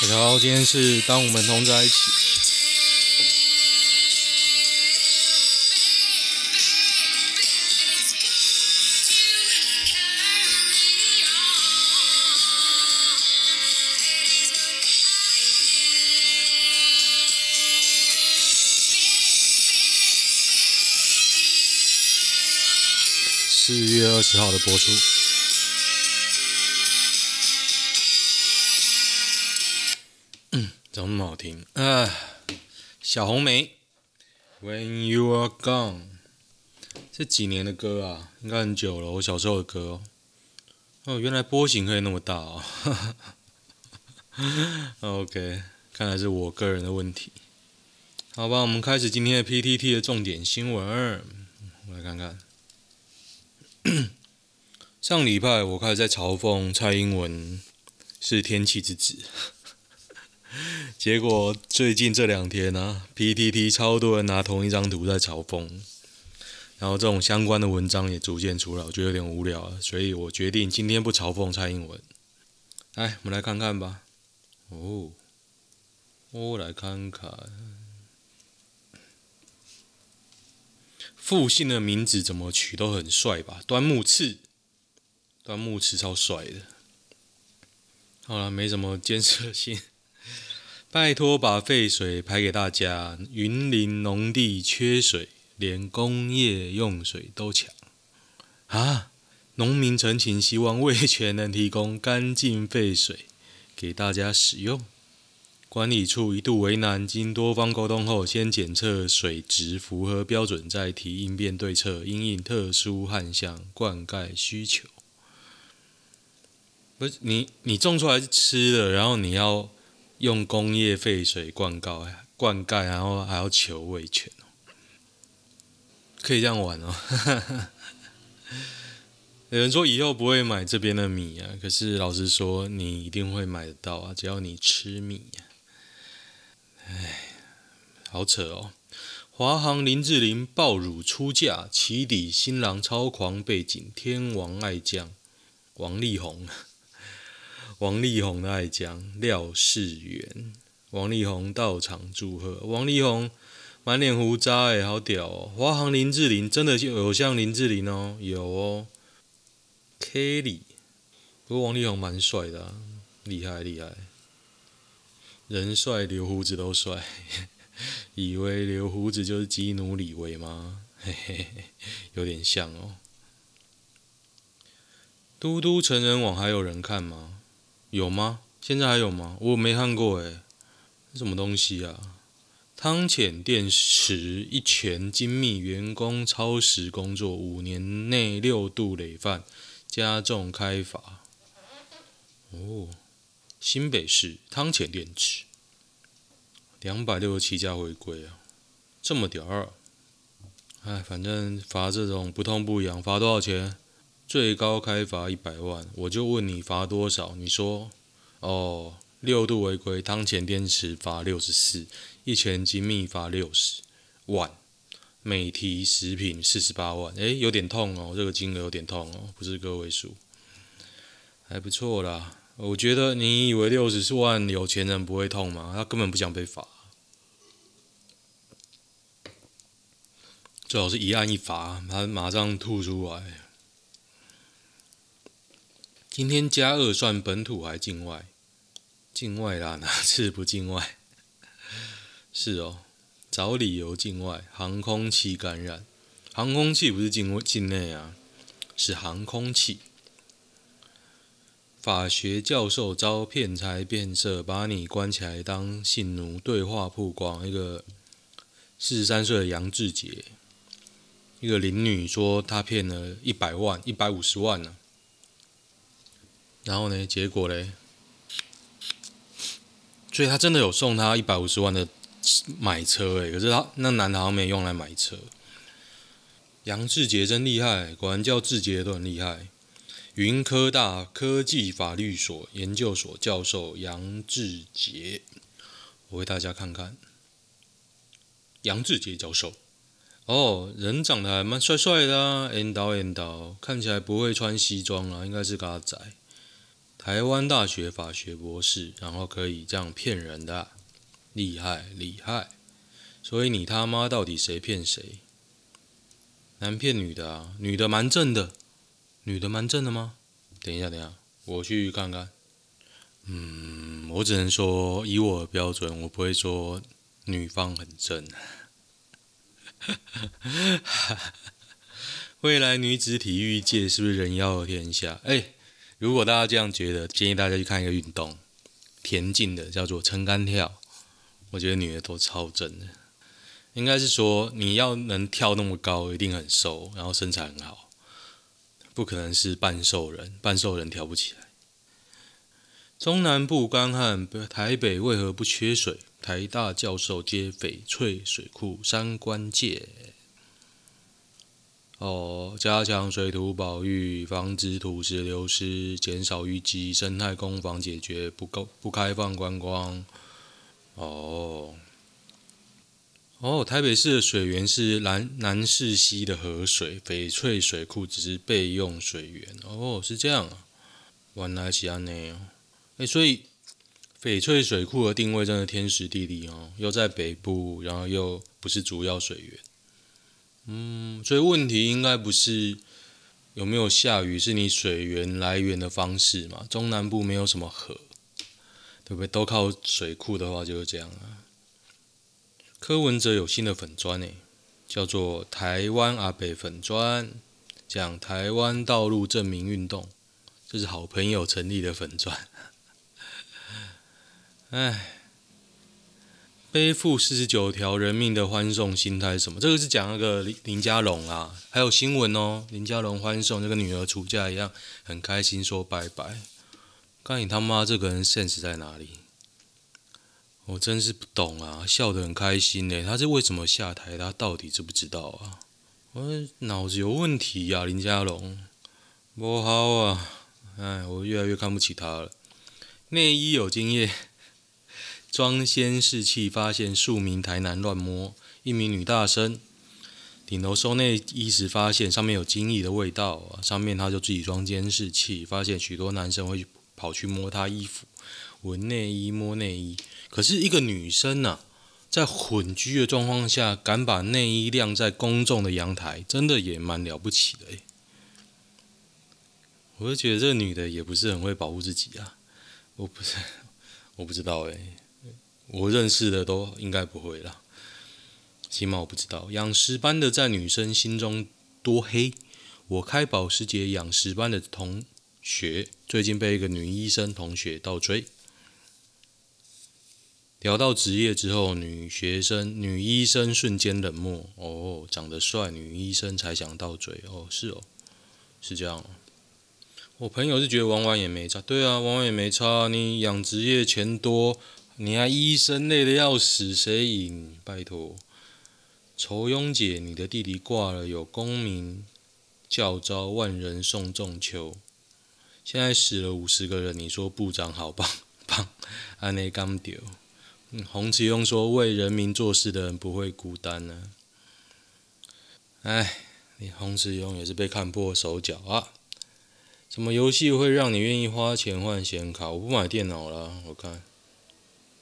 大家好，今天是当我们同在一起。四月二十号的播出。怎么那么好听啊？小红莓，When You Are Gone，这几年的歌啊，应该很久了。我小时候的歌哦，哦，原来波形可以那么大哦。OK，看来是我个人的问题。好吧，我们开始今天的 PTT 的重点新闻。我来看看。上礼拜我开始在嘲讽蔡英文是天气之子，结果最近这两天呢、啊，PTT 超多人拿同一张图在嘲讽，然后这种相关的文章也逐渐出来，我觉得有点无聊了，所以我决定今天不嘲讽蔡英文。来，我们来看看吧。哦，我来看看。复姓的名字怎么取都很帅吧？端木赐，端木赐超帅的。好了，没什么建设性。拜托把废水排给大家。云林农地缺水，连工业用水都抢。啊！农民陈情，希望味全能提供干净废水给大家使用。管理处一度为难，经多方沟通后，先检测水质符合标准，再提应变对策，因应特殊旱象灌溉需求。不是你，你种出来是吃的，然后你要用工业废水灌溉，灌溉，然后还要求味全，可以这样玩哦。有人说以后不会买这边的米啊，可是老实说，你一定会买得到啊，只要你吃米啊。哎，好扯哦！华航林志玲爆乳出嫁，起底新郎超狂背景，天王爱将王力宏，王力宏的爱将廖世元，王力宏到场祝贺，王力宏满脸胡渣，哎，好屌哦！华航林志玲真的有像林志玲哦，有哦，Kelly，不过王力宏蛮帅的啊，厉害厉害。人帅留胡子都帅，以为留胡子就是基努李维吗？嘿嘿，有点像哦。嘟嘟成人网还有人看吗？有吗？现在还有吗？我没看过诶，什么东西啊？汤浅电池一拳精密员工超时工作，五年内六度累犯，加重开罚。哦。新北市汤浅电池两百六十七家违规啊，这么屌啊！哎，反正罚这种不痛不痒，罚多少钱？最高开罚一百万。我就问你罚多少？你说哦，六度违规，汤浅电池罚六十四，一拳精密罚六十万，美提食品四十八万。哎，有点痛哦，这个金额有点痛哦，不是个位数，还不错啦。我觉得你以为六十万有钱人不会痛吗？他根本不想被罚，最好是一案一罚，他马上吐出来。今天加二算本土还境外？境外啦，哪次不境外？是哦，找理由境外，航空器感染，航空器不是境外境内啊，是航空器。法学教授遭骗财变色，把你关起来当性奴。对话曝光，一个四十三岁的杨志杰，一个林女说她骗了一百万、一百五十万呢、啊。然后呢，结果呢？所以他真的有送他一百五十万的买车诶，可是他那男的好像没用来买车。杨志杰真厉害，果然叫志杰都很厉害。云科大科技法律所研究所教授杨志杰，我为大家看看。杨志杰教授，哦，人长得还蛮帅帅的啊，烟道烟道，看起来不会穿西装啊，应该是个阿宅。台湾大学法学博士，然后可以这样骗人的，厉害厉害。所以你他妈到底谁骗谁？男骗女的啊？女的蛮正的，女的蛮正的吗？等一下等一下，我去看看。嗯，我只能说以我的标准，我不会说女方很正。未来女子体育界是不是人妖天下？哎，如果大家这样觉得，建议大家去看一个运动，田径的叫做撑杆跳。我觉得女的都超正的，应该是说你要能跳那么高，一定很瘦，然后身材很好，不可能是半瘦人，半瘦人跳不起来。中南部干旱，台北为何不缺水？台大教授揭翡翠水库三关键。哦，加强水土保育，防止土石流失，减少淤积，生态工防解决不够不开放观光。哦，哦，台北市的水源是南南势溪的河水，翡翠水库只是备用水源。哦，是这样啊，原来是安内哦。哎，所以翡翠水库的定位真的天时地利哦，又在北部，然后又不是主要水源。嗯，所以问题应该不是有没有下雨，是你水源来源的方式嘛？中南部没有什么河，对不对？都靠水库的话就是这样啊。柯文哲有新的粉专诶，叫做台湾阿北粉专，讲台湾道路正名运动，这是好朋友成立的粉专。哎。背负四十九条人命的欢送心态是什么？这个是讲那个林林家龙啊，还有新闻哦。林家龙欢送就跟女儿出嫁一样，很开心说拜拜。看你他妈这个人 sense 在哪里？我真是不懂啊，笑得很开心呢。他是为什么下台？他到底知不知道啊？我脑子有问题呀，林家龙，不好啊！哎，我越来越看不起他了。内衣有经验。装监视器发现数名台男乱摸，一名女大生顶楼收内衣时发现上面有精液的味道，上面他就自己装监视器，发现许多男生会跑去摸他衣服，闻内衣摸内衣。可是一个女生呢、啊，在混居的状况下敢把内衣晾在公众的阳台，真的也蛮了不起的。我就觉得这个女的也不是很会保护自己啊，我不是，我不知道诶。我认识的都应该不会啦，起码我不知道养石班的在女生心中多黑。我开保时捷养石班的同学最近被一个女医生同学倒追，聊到职业之后，女学生、女医生瞬间冷漠。哦，长得帅，女医生才想倒追。哦，是哦，是这样。我朋友是觉得玩玩也没差，对啊，玩玩也没差。你养职业钱多。你还医生累得要死，谁赢？拜托，仇庸姐，你的弟弟挂了，有功名教召万人送仲秋，现在死了五十个人，你说部长好棒 棒？安内刚丢。洪慈庸说，为人民做事的人不会孤单呢、啊。哎，你洪慈庸也是被看破手脚啊！什么游戏会让你愿意花钱换显卡？我不买电脑了，我看。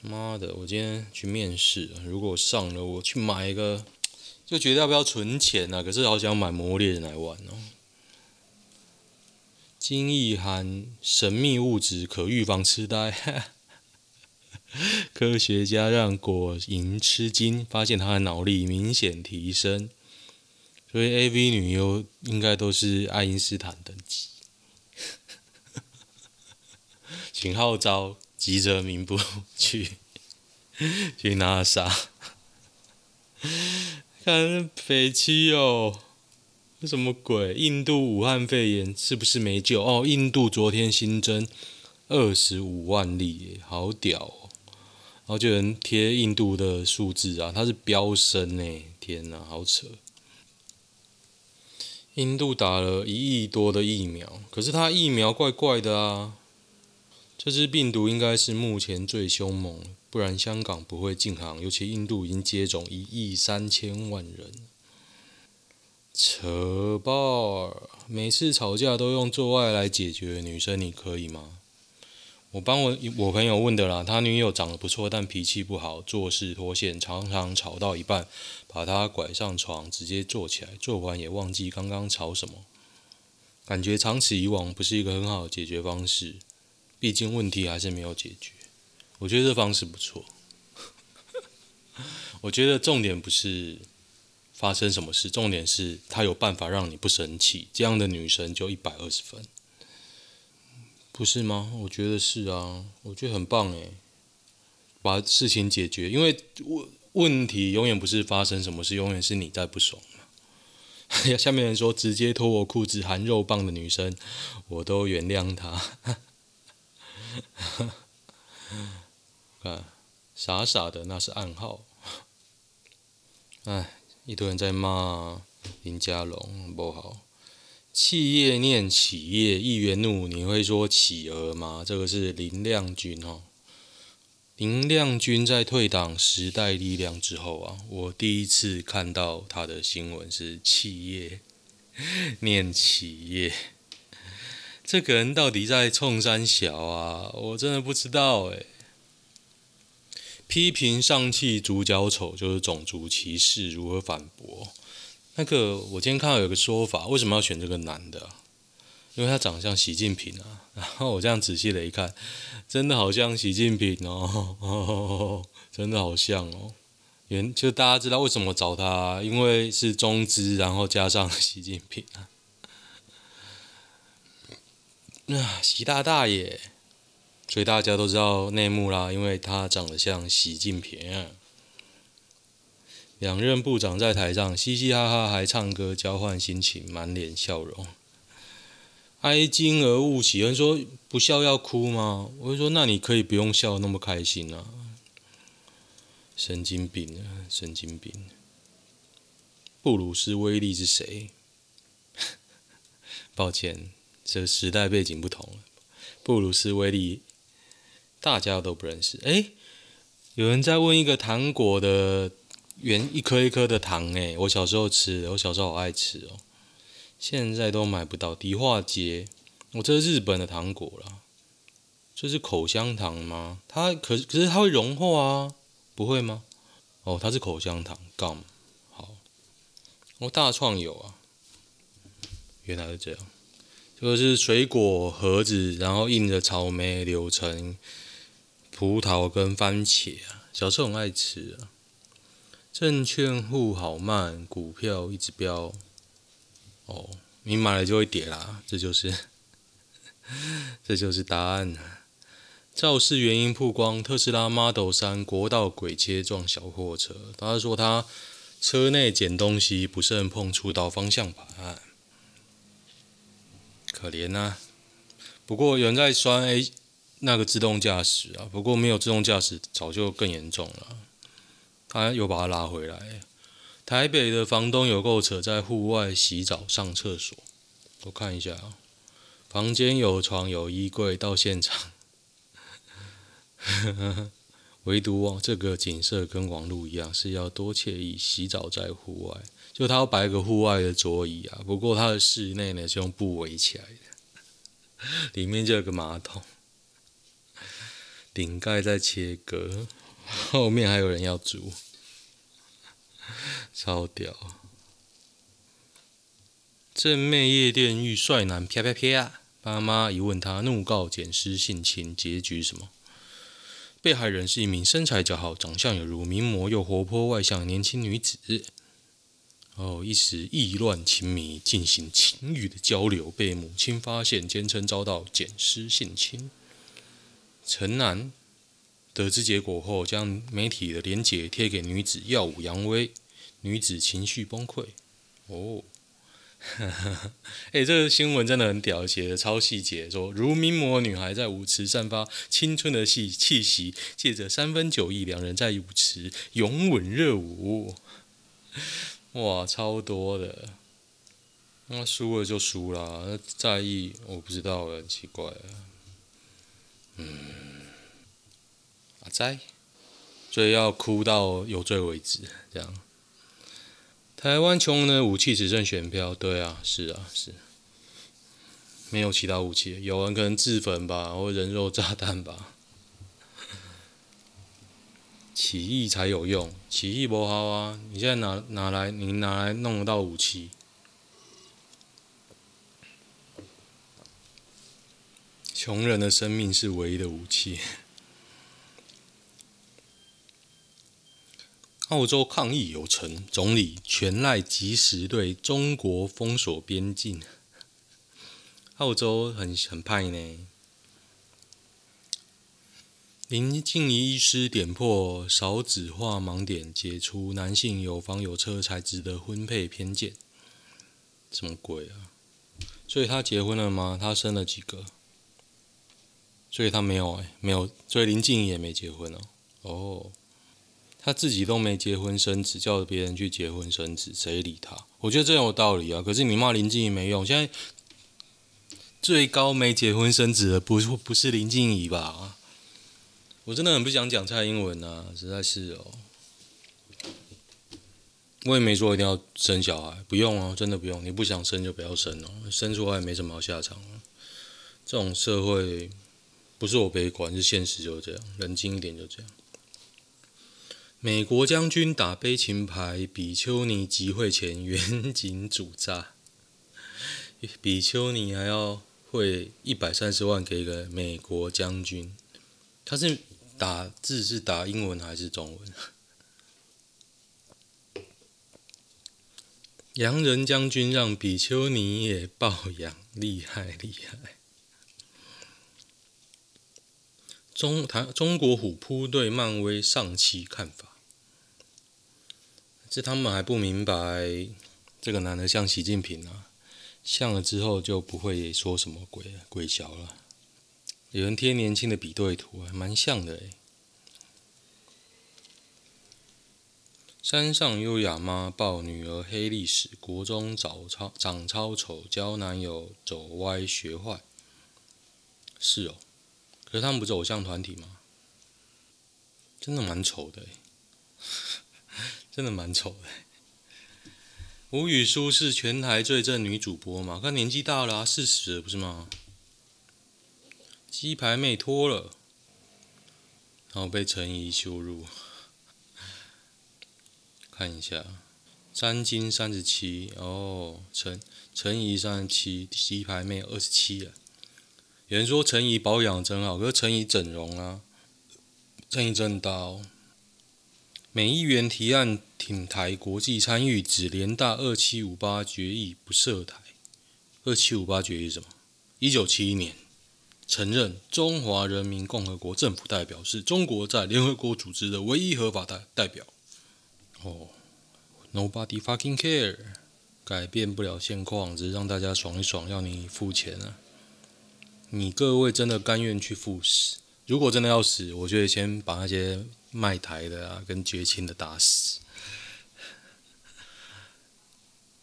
妈的！我今天去面试，如果上了，我去买一个，就觉得要不要存钱呢、啊？可是好想买《魔猎人》来玩哦。精液含神秘物质，可预防痴呆。科学家让果蝇吃惊，发现它的脑力明显提升。所以 AV 女优应该都是爱因斯坦等级。请号召。急着名不 去去 NASA，看匪气哦，这什么鬼？印度武汉肺炎是不是没救？哦，印度昨天新增二十五万例，好屌哦！然后就有人贴印度的数字啊，它是飙升呢，天哪，好扯！印度打了一亿多的疫苗，可是它疫苗怪怪的啊。这只病毒应该是目前最凶猛，不然香港不会禁航。尤其印度已经接种一亿三千万人，扯爆！每次吵架都用做爱来解决，女生你可以吗？我帮我我朋友问的啦，他女友长得不错，但脾气不好，做事脱线，常常吵到一半，把他拐上床，直接坐起来，做完也忘记刚刚吵什么，感觉长此以往不是一个很好的解决方式，毕竟问题还是没有解决。我觉得这方式不错，我觉得重点不是发生什么事，重点是她有办法让你不生气，这样的女生就一百二十分。不是吗？我觉得是啊，我觉得很棒诶，把事情解决，因为问问题永远不是发生什么事，永远是你在不爽嘛。下面人说直接脱我裤子含肉棒的女生，我都原谅她。看，傻傻的那是暗号。哎，一堆人在骂林佳龙不好。企业念企业，议员怒，你会说企鹅吗？这个是林亮君哦。林亮君在退党时代力量之后啊，我第一次看到他的新闻是企业念企业。这个人到底在冲三小啊？我真的不知道诶。批评上汽主角丑就是种族歧视，如何反驳？那个，我今天看到有个说法，为什么要选这个男的？因为他长得像习近平啊。然后我这样仔细的一看，真的好像习近平哦，哦 真的好像哦。原就大家知道为什么找他，因为是中资，然后加上习近平啊。那习大大爷，所以大家都知道内幕啦，因为他长得像习近平啊。两任部长在台上嘻嘻哈哈，还唱歌交换心情，满脸笑容。哀今而勿喜，有人说不笑要哭吗？我就说那你可以不用笑那么开心啊。神经病啊，神经病！布鲁斯威利是谁？抱歉，这时代背景不同了。布鲁斯威利大家都不认识。哎，有人在问一个糖果的。圆一颗一颗的糖诶，我小时候吃的，我小时候好爱吃哦。现在都买不到。迪化街，我这是日本的糖果啦。这是口香糖吗？它可可是它会融化啊，不会吗？哦，它是口香糖，gum。好，我大创有啊。原来是这样，这个是水果盒子，然后印着草莓、柳橙、葡萄跟番茄啊。小时候很爱吃啊。证券户好慢，股票一直飙。哦，你买了就会跌啦，这就是，这就是答案。肇事原因曝光，特斯拉 Model 3国道鬼切撞小货车。他说他车内捡东西不慎碰触到方向盘，可怜呐、不过有人在酸 A 那个自动驾驶啊，不过没有自动驾驶早就更严重了。他又把它拉回来。台北的房东有够扯，在户外洗澡上厕所。我看一下啊，房间有床有衣柜，到现场，唯独这个景色跟网路一样，是要多惬意。洗澡在户外，就他要摆个户外的桌椅啊。不过他的室内呢是用布围起来的，里面就有个马桶，顶盖在切割。后面还有人要租，超屌！正妹夜店遇帅男啪啪啪，爸妈一问他，怒告捡尸性侵，结局什么？被害人是一名身材姣好、长相有如名模又活泼外向的年轻女子。哦，一时意乱情迷，进行情欲的交流，被母亲发现，坚称遭到捡尸性侵。陈男。得知结果后，将媒体的连结贴给女子，耀武扬威。女子情绪崩溃。哦，哎、欸，这个新闻真的很屌，写的超细节，说如名模女孩在舞池散发青春的气气息，借着三分酒意，两人在舞池拥吻热舞。哇，超多的。那输了就输了，那在意我不知道，很奇怪。嗯。在，所以要哭到有罪为止，这样。台湾穷的武器只剩选票，对啊，是啊，是。没有其他武器，有人可能自焚吧，或人肉炸弹吧。起义才有用，起义不好啊！你现在拿拿来，你拿来弄得到武器。穷人的生命是唯一的武器。澳洲抗议有成，总理全赖及时对中国封锁边境。澳洲很很派呢。林静怡医师点破少子化盲点，解除男性有房有车才值得婚配偏见。什么鬼啊？所以他结婚了吗？他生了几个？所以他没有哎，没有。所以林静怡也没结婚哦。哦，他自己都没结婚生子，叫别人去结婚生子，谁理他？我觉得这有道理啊。可是你骂林静怡没用。现在最高没结婚生子的不不是林静怡吧？我真的很不想讲蔡英文啊，实在是哦。我也没说一定要生小孩，不用哦，真的不用。你不想生就不要生哦，生出来也没什么好下场。这种社会不是我悲观，是现实就是这样。冷静一点就这样。美国将军打悲情牌，比丘尼集会前远景主炸，比丘尼还要汇一百三十万给一个美国将军，他是。打字是打英文还是中文？洋人将军让比丘尼也抱养，厉害厉害！中台中国虎扑对漫威上期看法，这他们还不明白，这个男的像习近平啊，像了之后就不会说什么鬼鬼小了。有人贴年轻的比对图，还蛮像的哎。山上优雅妈抱女儿黑历史，国中长超长超丑，交男友走歪学坏。是哦，可是他们不是偶像团体吗？真的蛮丑的，真的蛮丑的。吴雨舒是全台最正女主播嘛？她年纪大了啊，四十了不是吗？鸡排妹脱了，然后被陈怡羞辱。看一下，詹金三十七哦，陈陈怡三十七，鸡排妹二十七了。有人说陈怡保养真好，可是陈怡整容啊，陈沂真刀。美议员提案挺台国际参与，指联大二七五八决议不涉台。二七五八决议什么？一九七一年。承认中华人民共和国政府代表是中国在联合国组织的唯一合法代代表。哦，Nobody fucking care，改变不了现况，只是让大家爽一爽，要你付钱啊！你各位真的甘愿去赴死？如果真的要死，我就得先把那些卖台的啊跟绝情的打死。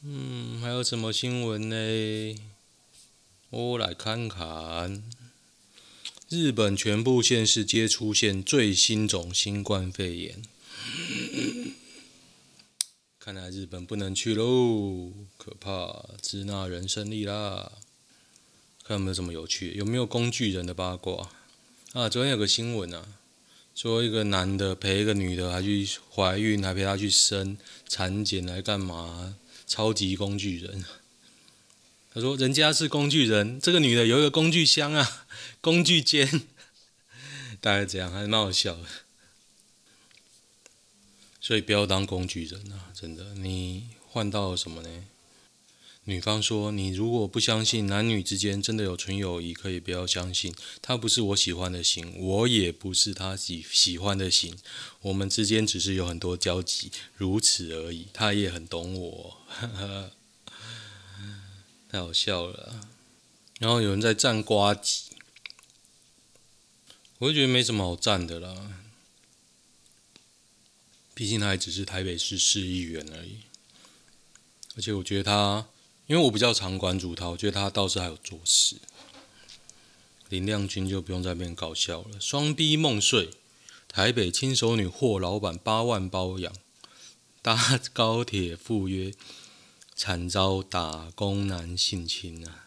嗯，还有什么新闻呢？我来看看。日本全部县市皆出现最新种新冠肺炎，看来日本不能去喽，可怕！支那人胜利啦！看有没有什么有趣，有没有工具人的八卦啊？昨天有个新闻啊，说一个男的陪一个女的，还去怀孕，还陪她去生产检来干嘛？超级工具人。他说：“人家是工具人，这个女的有一个工具箱啊，工具间，大概这样，还是蛮好笑的。所以不要当工具人啊，真的。你换到什么呢？女方说：你如果不相信男女之间真的有纯友谊，可以不要相信。他不是我喜欢的型，我也不是他喜喜欢的型，我们之间只是有很多交集，如此而已。他也很懂我。呵呵”太好笑了，然后有人在赞瓜吉，我就觉得没什么好赞的啦。毕竟他还只是台北市市议员而已，而且我觉得他，因为我比较常关注他，我觉得他倒是还有做事。林亮君就不用在那边搞笑了，双逼梦碎，台北轻熟女霍老板八万包养，搭高铁赴约。惨遭打工男性侵啊！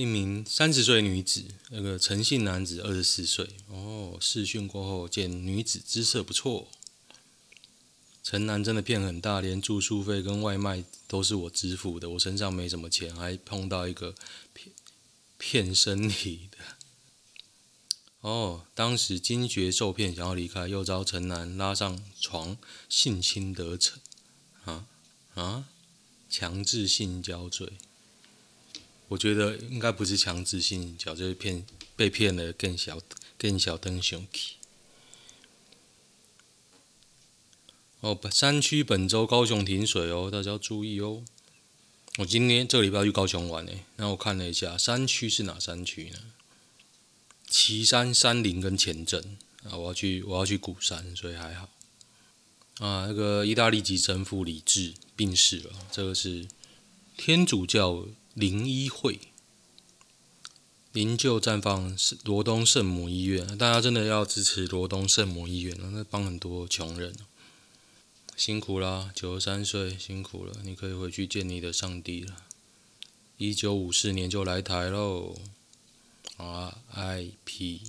一名三十岁女子，那个陈姓男子二十四岁。哦，试训过后见女子姿色不错。陈男真的骗很大，连住宿费跟外卖都是我支付的，我身上没什么钱，还碰到一个骗骗身体的。哦，当时惊觉受骗，想要离开，又遭陈男拉上床性侵得逞。啊啊！强制性交罪。我觉得应该不是强制性交，就是骗被骗了更小更小灯熊气。哦，山区本周高雄停水哦，大家要注意哦。我今天这个礼拜去高雄玩诶，那我看了一下，山区是哪山区呢？旗山、山林跟前镇啊，我要去我要去鼓山，所以还好。啊，那个意大利籍神父李志病逝了，这个是天主教。灵医会灵柩绽放罗东圣母医院，大家真的要支持罗东圣母医院，那帮很多穷人，辛苦啦，九十三岁辛苦了，你可以回去见你的上帝了。一九五四年就来台喽，RIP，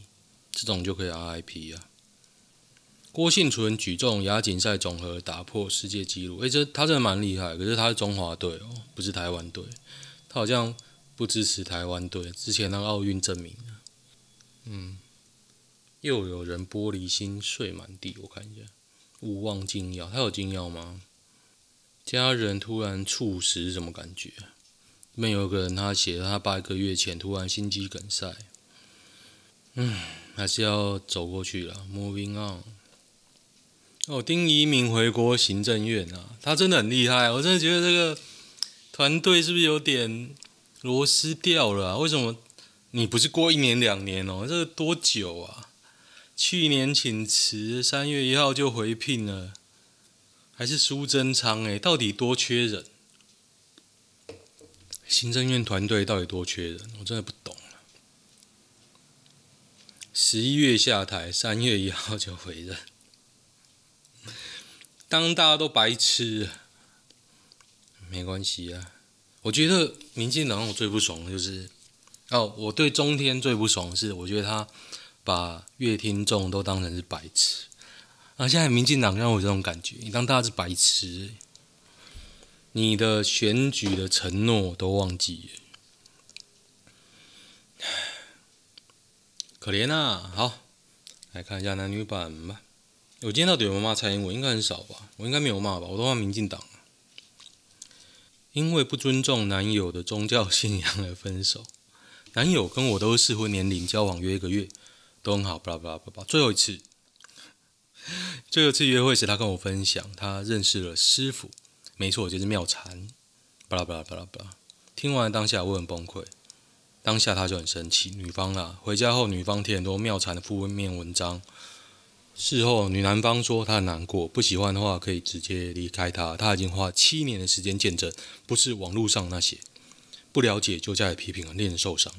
这种就可以 RIP 啊。郭幸存举重亚锦赛总和打破世界纪录，诶，这他真的蛮厉害，可是他是中华队哦，不是台湾队。他好像不支持台湾队，之前那个奥运证明。嗯，又有人玻璃心碎满地，我看一下，勿忘禁药，他有禁药吗？家人突然猝死什么感觉？里面有个人他写了，他八个月前突然心肌梗塞。嗯，还是要走过去了，Moving on。哦，丁怡铭回国行政院啊，他真的很厉害，我真的觉得这个。团队是不是有点螺丝掉了？为什么你不是过一年两年哦？这个多久啊？去年请辞，三月一号就回聘了，还是苏贞昌？诶，到底多缺人？行政院团队到底多缺人？我真的不懂了。十一月下台，三月一号就回任，当大家都白痴。没关系啊，我觉得民进党我最不爽的就是，哦，我对中天最不爽的是，我觉得他把乐听众都当成是白痴，啊，现在民进党让我有这种感觉，你当大家是白痴，你的选举的承诺都忘记了，可怜啊！好，来看一下男女版吧。我今天到底有没有骂蔡英文？应该很少吧，我应该没有骂吧，我都骂民进党。因为不尊重男友的宗教信仰而分手。男友跟我都是适婚年龄，交往约一个月，都很好。巴拉巴拉巴拉。最后一次，最后一次约会时，他跟我分享，他认识了师傅，没错，就是妙禅。巴拉巴拉巴拉巴拉。听完当下我很崩溃，当下他就很生气。女方啊，回家后女方贴很多妙禅的负面文章。事后，女男方说他很难过，不喜欢的话可以直接离开他。他已经花七年的时间见证，不是网络上那些不了解就加以批评，令人受伤。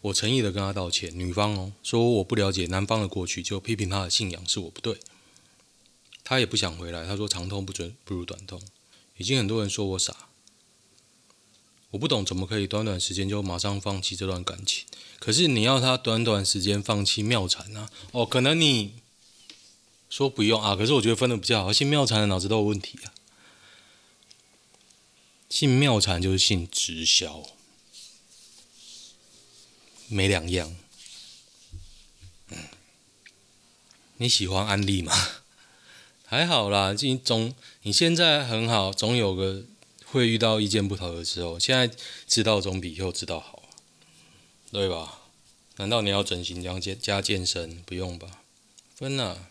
我诚意的跟他道歉。女方哦说我不了解男方的过去，就批评他的信仰是我不对。他也不想回来，他说长痛不准不如短痛。已经很多人说我傻，我不懂怎么可以短短时间就马上放弃这段感情。可是你要他短短时间放弃妙禅啊？哦，可能你说不用啊，可是我觉得分的比较好。信妙禅的脑子都有问题啊，信妙禅就是信直销，没两样。你喜欢安利吗？还好啦，你总你现在很好，总有个会遇到意见不合的时候。现在知道总比以后知道好。对吧？难道你要整形加健加健身？不用吧？分了，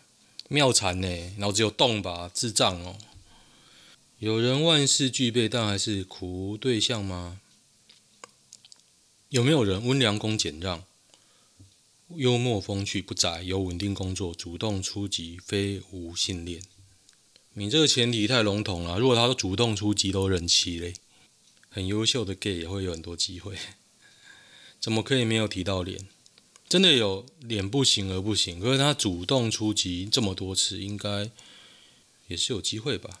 妙禅呢？脑子有洞吧？智障哦！有人万事俱备，但还是苦无对象吗？有没有人温良恭俭让、幽默风趣、不宅、有稳定工作、主动出击、非无性恋？你这个前提太笼统了。如果他都主动出击，都人妻嘞，很优秀的 gay 也会有很多机会。怎么可以没有提到脸？真的有脸不行而不行，可是他主动出击这么多次，应该也是有机会吧？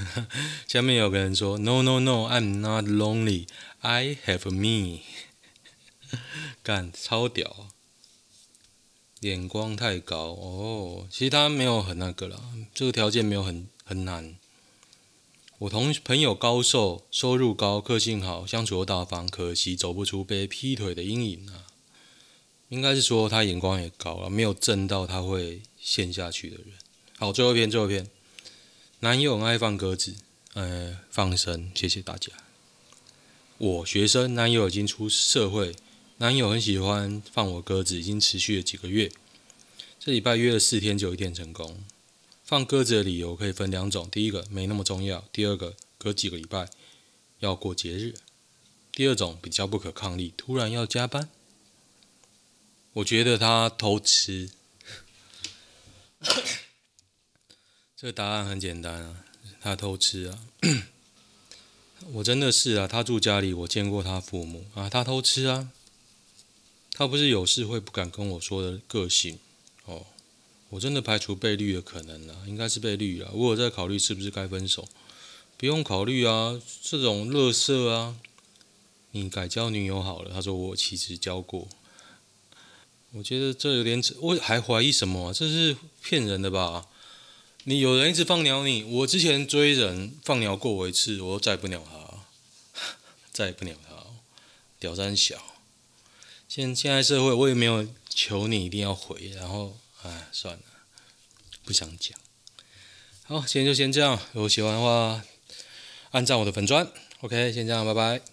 下面有个人说：“No, no, no, I'm not lonely. I have me。”干，超屌，眼光太高哦。其实他没有很那个啦，这个条件没有很很难。我同朋友高瘦，收入高，个性好，相处又大方，可惜走不出被劈腿的阴影啊。应该是说他眼光也高了，没有正到他会陷下去的人。好，最后一篇，最后一篇。男友爱放鸽子，呃，放生，谢谢大家。我学生，男友已经出社会，男友很喜欢放我鸽子，已经持续了几个月。这礼拜约了四天就一天成功。放鸽子的理由可以分两种，第一个没那么重要，第二个隔几个礼拜要过节日，第二种比较不可抗力，突然要加班。我觉得他偷吃，这个答案很简单啊，他偷吃啊，我真的是啊，他住家里，我见过他父母啊，他偷吃啊，他不是有事会不敢跟我说的个性哦。我真的排除被绿的可能了，应该是被绿了。我有在考虑是不是该分手，不用考虑啊，这种乐色啊，你改交女友好了。他说我其实交过，我觉得这有点，我还怀疑什么？这是骗人的吧？你有人一直放鸟你，我之前追人放鸟过我一次，我再也不鸟他，再也不鸟他，屌三小。现现在社会，我也没有求你一定要回，然后。哎，算了，不想讲。好，今天就先这样。如果喜欢的话，按赞我的粉钻。OK，先这样，拜拜。